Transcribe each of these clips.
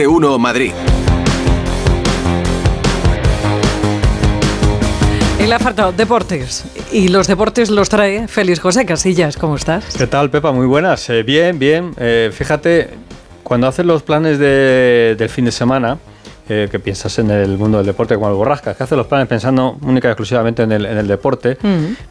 de uno Madrid. El apartado deportes. Y los deportes los trae Félix José Casillas. ¿Cómo estás? ¿Qué tal, Pepa? Muy buenas. Eh, bien, bien. Eh, fíjate, cuando haces los planes de- del fin de semana, eh, que piensas en el mundo del deporte como el borrasca, que haces los planes pensando única y exclusivamente en el, en el deporte,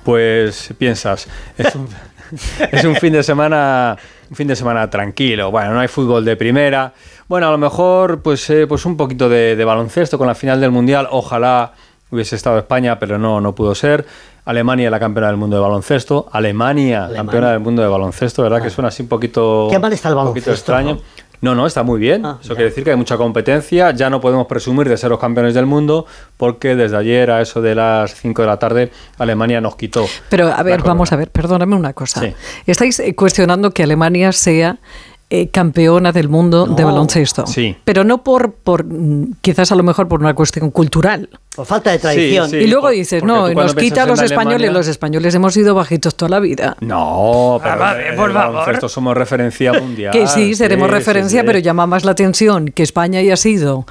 pues piensas, es un, es un fin de semana un fin de semana tranquilo. Bueno, no hay fútbol de primera. Bueno, a lo mejor pues, eh, pues un poquito de, de baloncesto con la final del Mundial. Ojalá hubiese estado España, pero no, no pudo ser. Alemania, la campeona del mundo de baloncesto. Alemania, Alemania. campeona del mundo de baloncesto, ¿verdad? Que suena así un poquito, Qué mal está el un poquito baloncesto, extraño. ¿no? No, no, está muy bien. Ah, Eso ya. quiere decir que hay mucha competencia. Ya no podemos presumir de ser los campeones del mundo porque desde ayer a eso de las 5 de la tarde Alemania nos quitó. Pero a ver, vamos a ver, perdóname una cosa. Sí. Estáis eh, cuestionando que Alemania sea eh, campeona del mundo de baloncesto. Sí. Pero no por, por, mm, quizás a lo mejor por una cuestión cultural. Por falta de tradición. Sí, y luego por- dices, no, nos quita a los españoles, Alemania- los españoles hemos sido bajitos toda la vida. No, pero vale, en por favor. baloncesto somos referencia mundial. Que sí, seremos Sí, referencia, sí, sí. pero llama más la atención que España haya sido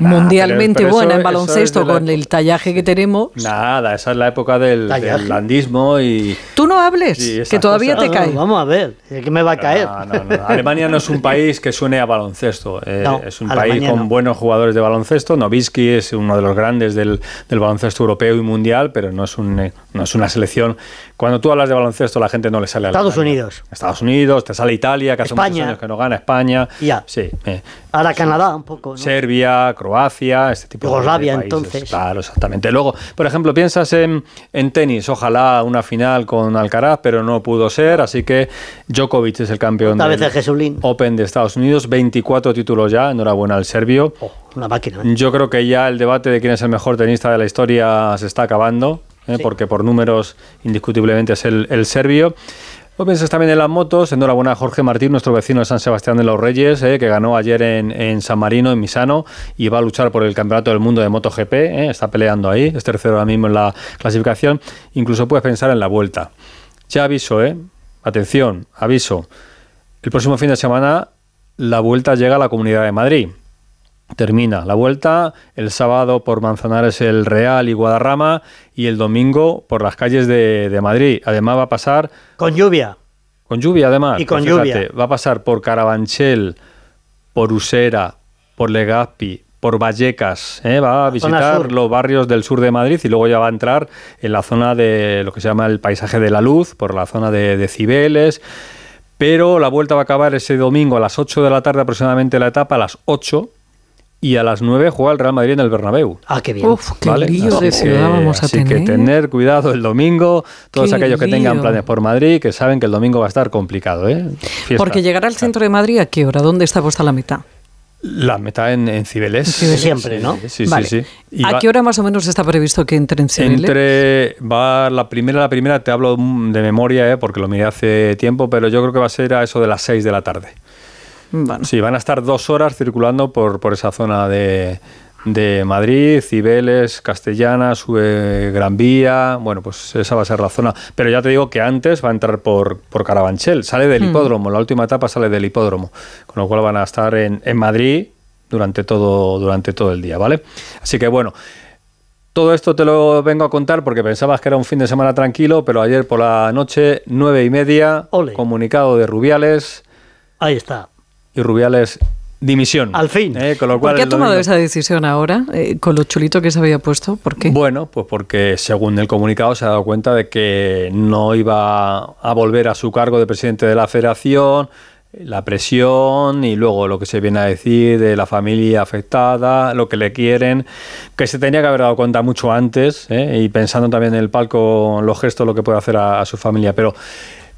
mundialmente pero- pero buena eso- en baloncesto es la con época- el tallaje que tenemos. Nada, esa es la época del, del landismo y... Tú no hables, que todavía cosas. te No, no, cae. vamos a ver, ¿de ¿qué me va a caer? No, no, no. Alemania no es un país que suene a baloncesto. eh, No, es un Alemania país con no. buenos jugadores de baloncesto. Nowitzki es uno de los grandes del, del baloncesto europeo y mundial, pero no es, un, eh, no es una selección. Cuando tú hablas de baloncesto, la gente no le sale a Estados Unidos. Estados Unidos, te sale Italia, que hace muchos años que no gana España. Ya. Sí. eh, Ahora Canadá, un poco. ¿no? Serbia, Croacia, este tipo de- Yugoslavia, de países. entonces. Claro, exactamente. Luego, por ejemplo, piensas en, en tenis, ojalá una final con Alcaraz, pero no pudo ser, así que Djokovic es el campeón vez del el Jesulín. Open de Estados Unidos, 24 títulos ya, enhorabuena al serbio. Oh, una máquina. ¿eh? Yo creo que ya el debate de quién es el mejor tenista de la historia se está acabando, ¿eh? Sí. porque por números indiscutiblemente es el, el serbio. Luego piensas también en las motos, enhorabuena a Jorge Martín, nuestro vecino de San Sebastián de los Reyes, ¿eh? que ganó ayer en, en San Marino, en Misano, y va a luchar por el Campeonato del Mundo de MotoGP, ¿eh? está peleando ahí, es tercero ahora mismo en la clasificación, incluso puedes pensar en la vuelta. Ya aviso, ¿eh? atención, aviso, el próximo fin de semana la vuelta llega a la Comunidad de Madrid. Termina la vuelta el sábado por Manzanares el Real y Guadarrama y el domingo por las calles de, de Madrid. Además va a pasar Con lluvia. con lluvia además. Y con Pues lluvia. Va a pasar por Carabanchel, por Usera, por Legazpi, por Vallecas. ¿eh? Va a visitar los barrios del sur de Madrid y luego ya va a entrar en la zona de lo que se llama el paisaje de la luz, por la zona de, de Cibeles. Pero la vuelta va a acabar ese domingo a las 8 de la tarde aproximadamente la etapa, a las 8. Y a las 9 juega el Real Madrid en el Bernabéu. Ah, qué bien. Uf, qué ¿vale? lío Así de que- ciudad vamos a así tener. que tener cuidado el domingo, todos Qué aquellos que tengan planes por Madrid, que saben que el domingo va a estar complicado. ¿eh? Fiesta. Porque llegar al centro de Madrid, ¿a qué hora? ¿Dónde está puesta la mitad? La meta en, en Cibeles. Cibeles. Siempre, ¿no? Sí, sí, Vale. sí. Y ¿A qué hora más o menos está previsto que entre en Cibeles? Entre va la primera, la primera te hablo de memoria, ¿eh? porque lo miré hace tiempo, pero yo creo que va a ser a eso de las 6 de la tarde. Bueno. Sí, van a estar dos horas circulando por, por esa zona de, de Madrid, Cibeles, Castellana, sube Gran Vía. Bueno, pues esa va a ser la zona. Pero ya te digo que antes va a entrar por, por Carabanchel. Sale del hipódromo, la última etapa sale del hipódromo. Con lo cual van a estar en, en Madrid durante todo, durante todo el día, ¿vale? Así que bueno. Todo esto te lo vengo a contar porque pensabas que era un fin de semana tranquilo, pero ayer por la noche, nueve y media, Ole. comunicado de Rubiales, Ahí está. Y Rubiales dimisión. Al fin. Eh, con lo ¿Por cual qué ha tomado domingo- esa decisión ahora? eh, con lo chulito que se había puesto. ¿Por qué? Bueno, pues porque según el comunicado se ha dado cuenta de que no iba a volver a su cargo de presidente de la federación, la presión y luego lo que se viene a decir de la familia afectada, lo que le quieren, que se tenía que haber dado cuenta mucho antes ¿eh? y pensando también en el palco, los gestos, lo que puede hacer a, a su familia. Pero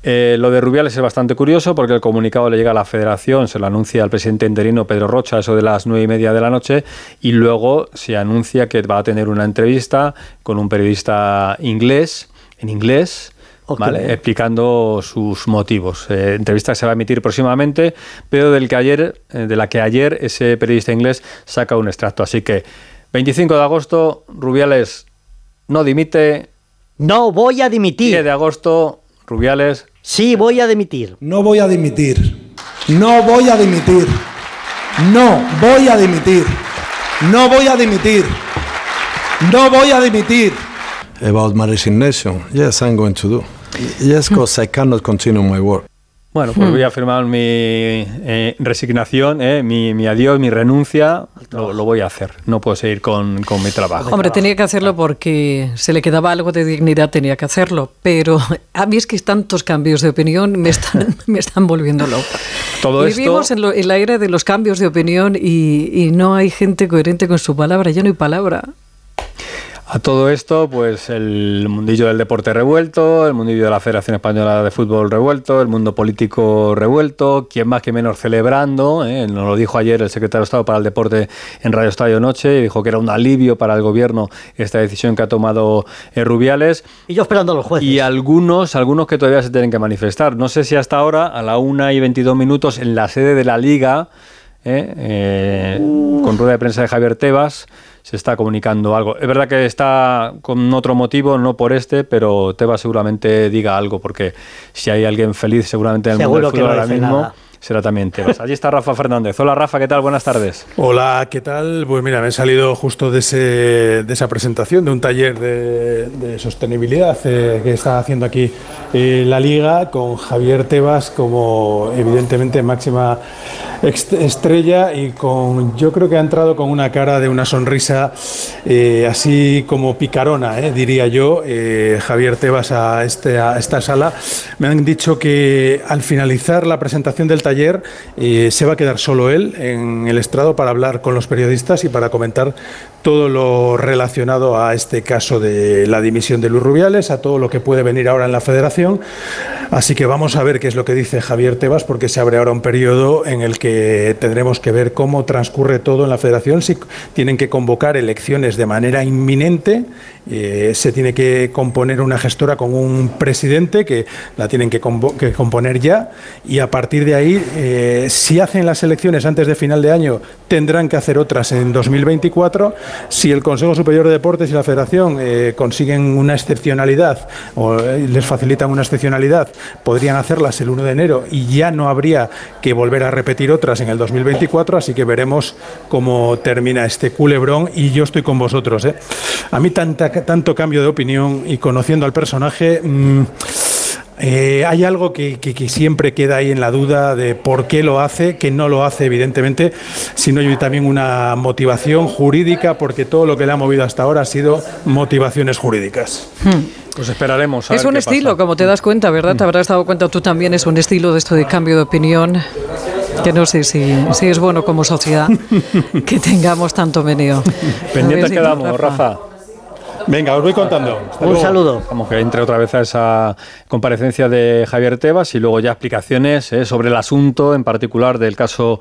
eh, lo de Rubiales es bastante curioso porque el comunicado le llega a la federación, se lo anuncia al presidente interino Pedro Rocha, eso de las nueve y media de la noche, y luego se anuncia que va a tener una entrevista con un periodista inglés, en inglés, ¿vale? explicando sus motivos. Eh, entrevista que se va a emitir próximamente, pero del que ayer, eh, de la que ayer ese periodista inglés saca un extracto. Así que 25 de agosto, Rubiales no dimite. No voy a 10 dimitir. de agosto, Rubiales Sí, voy a dimitir. No voy a dimitir. No voy a dimitir. no voy a dimitir. No voy a dimitir. No voy a dimitir. About my resignation, yes, I'm going to do. Yes, because I cannot continue my work. Bueno, pues hmm. voy a firmar mi eh, resignación, eh, mi, mi, adiós, mi renuncia, lo, voy a hacer. No puedo seguir con, con mi trabajo. Hombre, tenía que hacerlo porque se le quedaba algo de dignidad, tenía que hacerlo. Pero a mí es que tantos cambios de opinión me están, me están volviendo loco. Todo Vivimos en, en, la era de los cambios de opinión y, y no hay gente coherente con su palabra, ya no hay palabra. A todo esto, pues el mundillo del deporte revuelto, el mundillo de la Federación Española de Fútbol revuelto, el mundo político revuelto, quien más que menos celebrando, ¿eh? nos lo dijo ayer el secretario de Estado para el Deporte en Radio Estadio Noche, dijo que era un alivio para el gobierno esta decisión que ha tomado eh, Rubiales. Y yo esperando a los jueces. Y algunos, algunos que todavía se tienen que manifestar. No sé si hasta ahora, a la una y 22 minutos, en la sede de la Liga, ¿eh? con rueda de prensa de Javier Tebas, se está comunicando algo. Es verdad que está con otro motivo, no por este, pero Tebas seguramente diga algo, porque si hay alguien feliz seguramente en el mundo del fútbol ahora mismo será también Tebas. Allí está Rafa Fernández. Hola Rafa, ¿qué tal? Buenas tardes. Hola, ¿qué tal? Pues mira, me he salido justo de, ese, de esa presentación, de un taller de, sostenibilidad eh, que está haciendo aquí eh, la Liga con Javier Tebas como evidentemente máxima estrella y con yo creo que ha entrado con una cara de una sonrisa eh, así como picarona, diría yo, Javier Tebas este, a esta sala. Me han dicho que al finalizar la presentación del taller ayer eh, se va a quedar solo él en el estrado para hablar con los periodistas y para comentar todo lo relacionado a este caso de la dimisión de Luis Rubiales, a todo lo que puede venir ahora en la federación. Así que vamos a ver qué es lo que dice Javier Tebas, porque se abre ahora un periodo en el que tendremos que ver cómo transcurre todo en la federación, si tienen que convocar elecciones de manera inminente, eh, se tiene que componer una gestora con un presidente que la tienen que, componer ya, y a partir de ahí, eh, si hacen las elecciones antes de final de año, tendrán que hacer otras en 2024 si el Consejo Superior de Deportes y la Federación eh, consiguen una excepcionalidad o eh, les facilitan una excepcionalidad, podrían hacerlas el 1 de enero y ya no habría que volver a repetir otras en el 2024, así que veremos cómo termina este culebrón y yo estoy con vosotros. ¿eh? A mí tanta, tanto cambio de opinión y conociendo al personaje... Mm, eh, hay algo que, siempre queda ahí en la duda de por qué lo hace, que no lo hace evidentemente, sino hay también una motivación jurídica, porque todo lo que le ha movido hasta ahora ha sido motivaciones jurídicas. Hmm. Pues esperaremos. es un estilo, como te das cuenta, ¿verdad? Te habrás dado cuenta tú también, es un estilo de esto de cambio de opinión que no sé si, si es bueno como sociedad que tengamos tanto meneo. Pendientes quedamos, Rafa. Venga, os voy contando. Un saludo. Vamos que entre otra vez a esa comparecencia de Javier Tebas y luego ya explicaciones eh, sobre el asunto, en particular del caso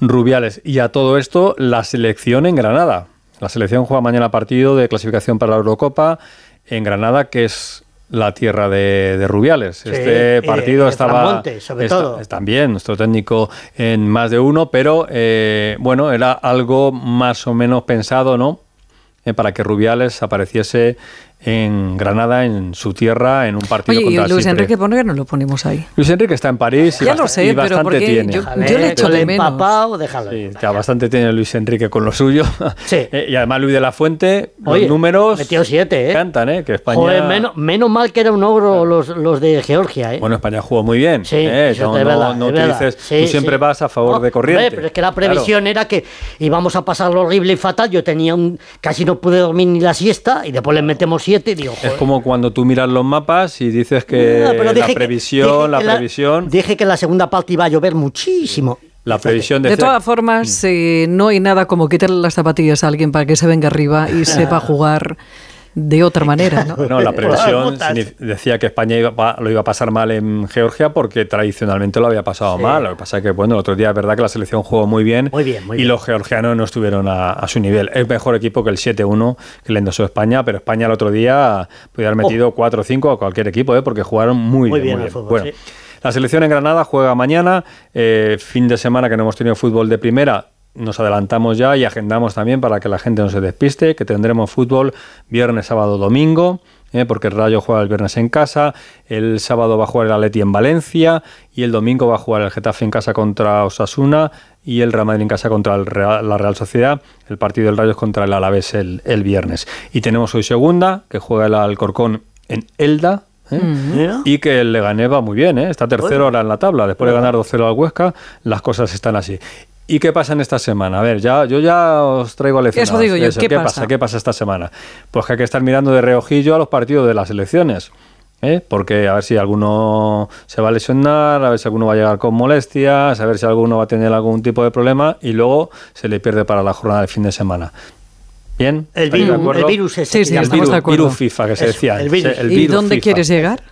Rubiales. Y a todo esto, la selección en Granada. La selección juega mañana partido de clasificación para la Eurocopa en Granada, que es la tierra de, Rubiales. este partido estaba sobre todo. también nuestro técnico en más de uno, pero eh, bueno, era algo más o menos pensado, ¿no? Para que Rubiales apareciese en Granada, en su tierra, en un partido Oye, contra y Luis Enrique, ¿por qué no lo ponemos ahí? Luis Enrique está en París y, ya lo sé, y bastante tiene. Yo, yo, le echo de menos. déjalo. Sí, ya bastante tiene Luis Enrique con lo suyo. Sí. Eh, y además Luis de la Fuente, los números metió siete, ¿eh? cantan, ¿eh? Que España... Joder, menos, menos, mal que era un ogro los, los de Georgia, ¿eh? Bueno, España jugó muy bien. Sí, ¿eh? no, no, verdad, no te dices, tú siempre vas a favor de corriente. pero es que la previsión era que íbamos a pasar lo horrible y fatal. Yo tenía un... Casi no pude dormir ni la siesta y después le metemos siete y digo, joder como cuando tú miras los mapas y dices que la previsión, la previsión... dije que en la segunda parte iba a llover muchísimo. La previsión de, de todas formas, mm. eh, no hay nada como quitarle las zapatillas a alguien para que se venga arriba y sepa jugar de otra manera. ¿no? La previsión decía que España lo iba a pasar mal en Georgia porque tradicionalmente lo había pasado mal. Lo que pasa es que, bueno, el otro día es verdad que la selección jugó muy bien, y los georgianos no estuvieron a, su nivel. Es mejor equipo que el 7-1 que le endosó España, pero España el otro día podía haber metido 4 o 5 a cualquier equipo ¿eh? porque jugaron muy, bien. bueno, la selección en Granada juega mañana, eh, fin de semana que no hemos tenido fútbol de primera nos adelantamos ya y agendamos también para que la gente no se despiste, que tendremos fútbol viernes, sábado, domingo, ¿eh? porque el Rayo juega el viernes en casa, el sábado va a jugar el Atleti en Valencia y el domingo va a jugar el Getafe en casa contra Osasuna y el Real Madrid en casa contra la Real Sociedad. El partido del Rayo es contra el Alavés el, el viernes. Y tenemos hoy segunda, que juega el Alcorcón en Elda, ¿eh? Y que el Leganés va muy bien, ¿eh? está tercero ahora en la tabla. Después de ganar 2-0 al Huesca, las cosas están así. ¿Y qué pasa en esta semana? A ver, ya, yo ya os traigo lecciones. Eso digo yo, ¿qué, pasa? ¿Qué pasa esta semana? Pues que hay que estar mirando de reojillo a los partidos de las elecciones. ¿eh? Porque a ver si alguno se va a lesionar, a ver si alguno va a llegar con molestias, a ver si alguno va a tener algún tipo de problema y luego se le pierde para la jornada de fin de semana. Bien. El virus, el virus ese. Sí, sí, el virus, FIFA que se decía. El virus. ¿Y dónde quieres llegar?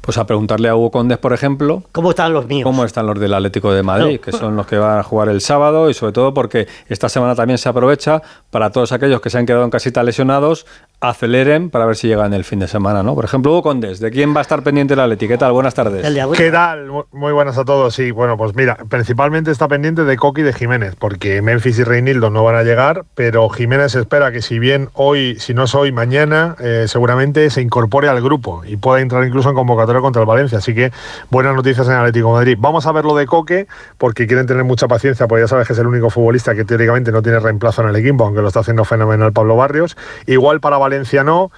Pues a preguntarle a Hugo Condes, por ejemplo. ¿Cómo están los míos? ¿Cómo están los del Atlético de Madrid? Que son los que van a jugar el sábado y sobre todo porque esta semana también se aprovecha para todos aquellos que se han quedado en casita lesionados aceleren para ver si llegan el fin de semana, ¿no? Por ejemplo, Hugo Condes, ¿de quién va a estar pendiente la Atleti? ¿Qué tal? Buenas tardes. ¿Qué tal? Muy buenas a todos. Sí, bueno, pues mira, principalmente está pendiente de Coqui y de Jiménez, porque Memphis y Reinildo no van a llegar, pero Jiménez espera que si bien hoy, si no es hoy, mañana, eh, seguramente se incorpore al grupo y pueda entrar incluso en convocatoria contra el Valencia. Así que buenas noticias en Atlético de Madrid. Vamos a ver lo de Coque, porque quieren tener mucha paciencia, porque ya sabes que es el único futbolista que teóricamente no tiene reemplazo en el equipo, aunque lo está haciendo fenomenal Pablo Barrios. Igual para Valencia no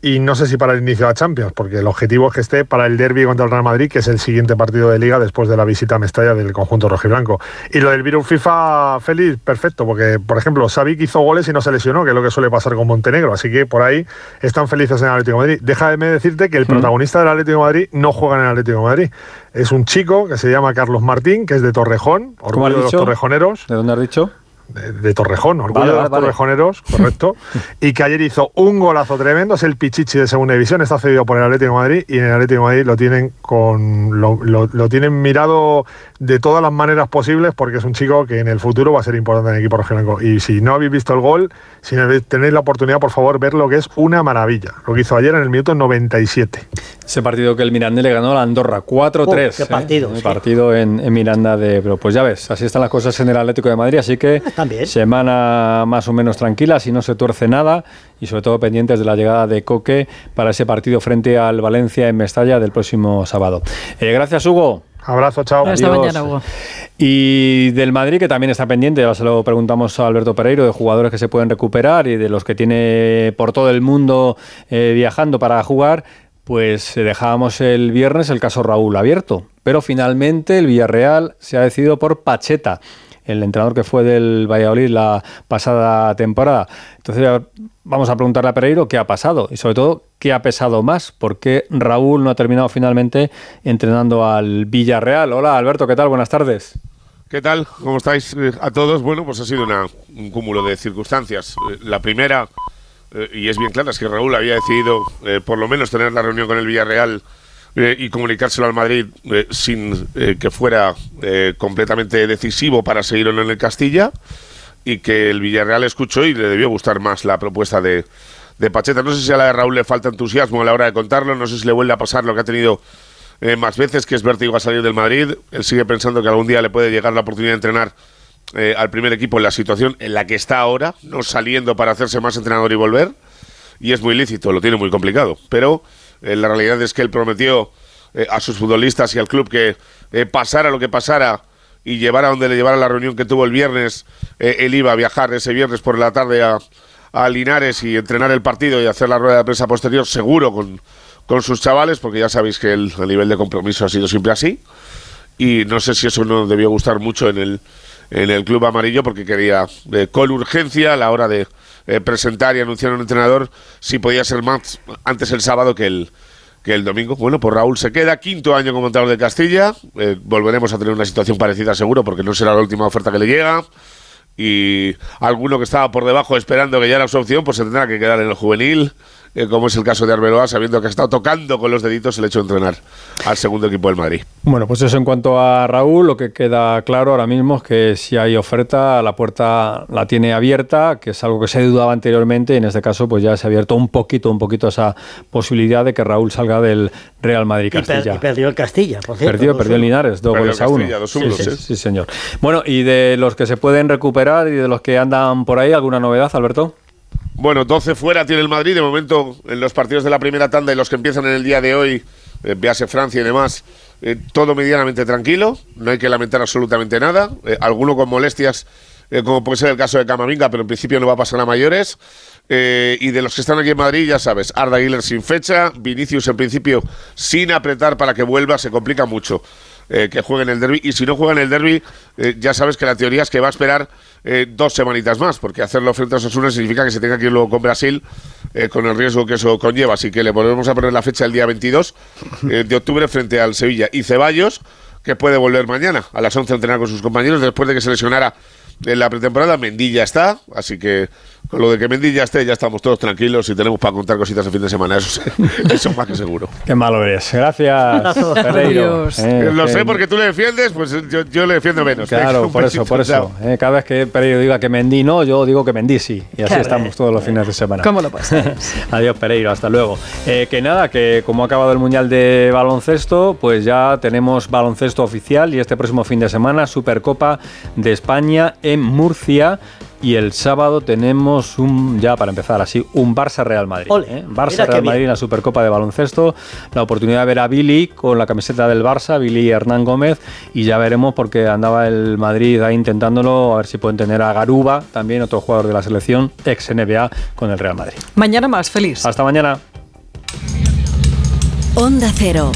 y no sé si para el inicio de la Champions, porque el objetivo es que esté para el derby contra el Real Madrid, que es el siguiente partido de liga después de la visita a Mestalla del conjunto rojiblanco. Y lo del virus FIFA, feliz, perfecto, porque por ejemplo, Savic hizo goles y no se lesionó, que es lo que suele pasar con Montenegro, así que por ahí están felices en el Atlético de Madrid. Déjame decirte que el mm. protagonista del Atlético de Madrid no juega en el Atlético de Madrid. Es un chico que se llama Carlos Martín, que es de Torrejón, orgullo de los torrejoneros. ¿De dónde has dicho? De, Torrejón, orgullo de los torrejoneros, correcto, y que ayer hizo un golazo tremendo, es el Pichichi de segunda división, está cedido por el Atlético de Madrid y en el Atlético de Madrid lo tienen con lo, lo, tienen mirado de todas las maneras posibles porque es un chico que en el futuro va a ser importante en el equipo rojiblanco. Y si no habéis visto el gol, si tenéis la oportunidad, por favor, ver lo que es una maravilla, lo que hizo ayer en el minuto 97. Ese partido que el Mirandés le ganó a la Andorra, 4-3. qué ¿eh? partido. partido en, Miranda de... Pero pues ya ves, así están las cosas en el Atlético de Madrid, así que semana más o menos tranquila, si no se tuerce nada y sobre todo pendientes de la llegada de Coque para ese partido frente al Valencia en Mestalla del próximo sábado. Eh, gracias, Hugo. Abrazo, chao. Hasta mañana, Hugo. Y del Madrid, que también está pendiente, ya se lo preguntamos a Alberto Pereiro, de jugadores que se pueden recuperar y de los que tiene por todo el mundo eh, viajando para jugar, pues dejábamos el viernes el caso Raúl abierto. Pero finalmente el Villarreal se ha decidido por Pacheta el entrenador que fue del Valladolid la pasada temporada. Entonces vamos a preguntarle a Pereiro qué ha pasado y sobre todo qué ha pesado más, por qué Raúl no ha terminado finalmente entrenando al Villarreal. Hola Alberto, ¿qué tal? Buenas tardes. ¿Qué tal? ¿Cómo estáis eh, a todos? Bueno, pues ha sido un cúmulo de circunstancias. Eh, la primera, eh, y es bien clara, es que Raúl había decidido por lo menos tener la reunión con el Villarreal eh, y comunicárselo al Madrid eh, sin eh, que fuera completamente decisivo para seguirlo en el Castilla y que el Villarreal escuchó y le debió gustar más la propuesta de, de Pacheta. No sé si a la de Raúl le falta entusiasmo a la hora de contarlo, no sé si le vuelve a pasar lo que ha tenido más veces, que es vértigo a salir del Madrid. Él sigue pensando que algún día le puede llegar la oportunidad de entrenar al primer equipo en la situación en la que está ahora, no saliendo para hacerse más entrenador y volver. Y es muy lícito, lo tiene muy complicado. Pero eh, la realidad es que él prometió eh, a sus futbolistas y al club que eh, pasara lo que pasara y llevara donde le llevara la reunión que tuvo el viernes, él iba a viajar ese viernes por la tarde a, Linares y entrenar el partido y hacer la rueda de prensa posterior seguro con, con sus chavales, porque ya sabéis que el, el nivel de compromiso ha sido siempre así. Y no sé si eso no debió gustar mucho en el, en el club amarillo, porque quería con urgencia a la hora de eh, presentar y anunciar a un entrenador si podía ser más antes el sábado que el, que el domingo. Bueno, pues Raúl se queda, quinto año como entrenador de Castilla. Eh, volveremos a tener una situación parecida seguro porque no será la última oferta que le llega. Y alguno que estaba por debajo esperando que ya era su opción, pues se tendrá que quedar en el juvenil eh, como es el caso de Arbeloa, sabiendo que ha estado tocando con los deditos el hecho de entrenar al segundo equipo del Madrid. Bueno, pues eso en cuanto a Raúl, lo que queda claro ahora mismo es que si hay oferta, la puerta la tiene abierta, que es algo que se dudaba anteriormente, y en este caso pues ya se ha abierto un poquito, un poquito esa posibilidad de que Raúl salga del Real Madrid Castilla. Y, perdió el Castilla, por cierto. Perdió, perdió el Linares, dos goles a uno. sí, señor. Bueno, y de los que se pueden recuperar y de los que andan por ahí, ¿alguna novedad, Alberto? Bueno, 12 fuera tiene el Madrid. De momento, en los partidos de la primera tanda y los que empiezan en el día de hoy, eh, Francia y demás, eh, todo medianamente tranquilo. No hay que lamentar absolutamente nada. Eh, alguno con molestias, eh, como puede ser el caso de Camavinga, pero en principio no va a pasar a mayores. y de los que están aquí en Madrid, ya sabes, Arda Güler sin fecha, Vinicius en principio sin apretar para que vuelva, se complica mucho. Eh, que juegue en el derby. Y si no juega en el derby, eh, ya sabes que la teoría es que va a esperar eh, dos semanitas más, porque hacerlo frente a Osasuna significa que se tenga que ir luego con Brasil, con el riesgo que eso conlleva. Así que le volvemos a poner la fecha el día 22 de octubre frente al Sevilla. Y Ceballos, que puede volver mañana a las 11 a entrenar con sus compañeros después de que se lesionara en la pretemporada. Mendilla está, así que con lo de que Mendy ya esté, ya estamos todos tranquilos y tenemos para contar cositas el fin de semana, eso, eso más que seguro. Qué malo eres. Gracias, Pereiro. Eh, lo sé porque tú le defiendes, pues yo, le defiendo menos. Claro, por eso, por eso. Eh, cada vez que Pereiro diga que Mendy no, yo digo que Mendy sí. Y así estamos todos los fines de semana. ¿Cómo lo pasas? Adiós, Pereiro, hasta luego. Eh, que nada, que como ha acabado el Mundial de Baloncesto, pues ya tenemos baloncesto oficial y este próximo fin de semana Supercopa de España en Murcia y el sábado tenemos un, ya para empezar así, un Barça Real Madrid. ¿eh? Barça Real Madrid en la Supercopa de Baloncesto. La oportunidad de ver a Billy con la camiseta del Barça, Billy Hernán Gómez, y ya veremos porque andaba el Madrid ahí intentándolo, a ver si pueden tener a Garuba, también otro jugador de la selección, ex NBA, con el Real Madrid. Mañana más, feliz. Hasta mañana. Onda Cero.